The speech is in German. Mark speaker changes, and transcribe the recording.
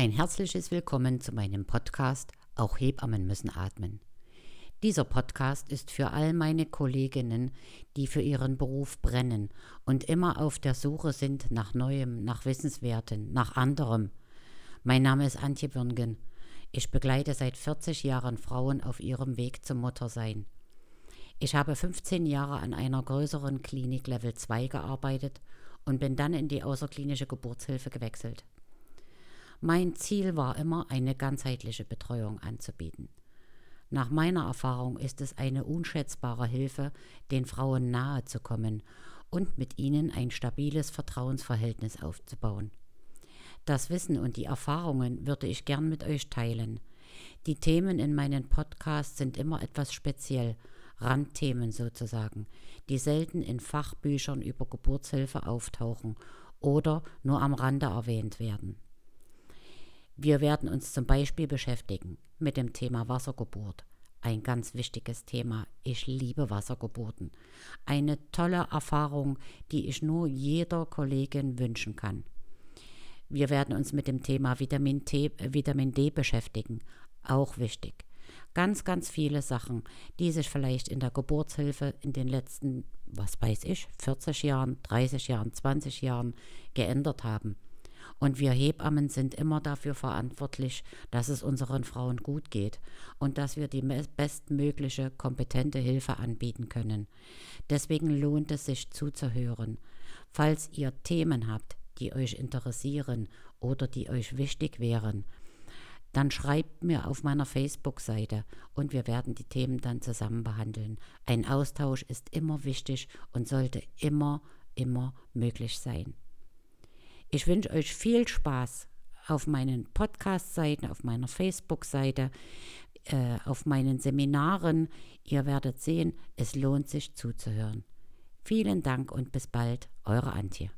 Speaker 1: Ein herzliches Willkommen zu meinem Podcast Auch Hebammen müssen atmen. Dieser Podcast ist für all meine Kolleginnen, die für ihren Beruf brennen und immer auf der Suche sind nach Neuem, nach Wissenswerten, nach anderem. Mein Name ist Antje Würngen. Ich begleite seit 40 Jahren Frauen auf ihrem Weg zum Muttersein. Ich habe 15 Jahre an einer größeren Klinik Level 2 gearbeitet und bin dann in die außerklinische Geburtshilfe gewechselt. Mein Ziel war immer, eine ganzheitliche Betreuung anzubieten. Nach meiner Erfahrung ist es eine unschätzbare Hilfe, den Frauen nahe zu kommen und mit ihnen ein stabiles Vertrauensverhältnis aufzubauen. Das Wissen und die Erfahrungen würde ich gern mit euch teilen. Die Themen in meinen Podcasts sind immer etwas speziell, Randthemen sozusagen, die selten in Fachbüchern über Geburtshilfe auftauchen oder nur am Rande erwähnt werden. Wir werden uns zum Beispiel beschäftigen mit dem Thema Wassergeburt. Ein ganz wichtiges Thema. Ich liebe Wassergeburten. Eine tolle Erfahrung, die ich nur jeder Kollegin wünschen kann. Wir werden uns mit dem Thema Vitamin, T, Vitamin D beschäftigen. Auch wichtig. Ganz, ganz viele Sachen, die sich vielleicht in der Geburtshilfe in den letzten, was weiß ich, 40 Jahren, 30 Jahren, 20 Jahren geändert haben. Und wir Hebammen sind immer dafür verantwortlich, dass es unseren Frauen gut geht und dass wir die bestmögliche, kompetente Hilfe anbieten können. Deswegen lohnt es sich zuzuhören. Falls ihr Themen habt, die euch interessieren oder die euch wichtig wären, dann schreibt mir auf meiner Facebook-Seite und wir werden die Themen dann zusammen behandeln. Ein Austausch ist immer wichtig und sollte immer, immer möglich sein. Ich wünsche euch viel Spaß auf meinen Podcast-Seiten, auf meiner Facebook-Seite, äh, auf meinen Seminaren. Ihr werdet sehen, es lohnt sich zuzuhören. Vielen Dank und bis bald, eure Antje.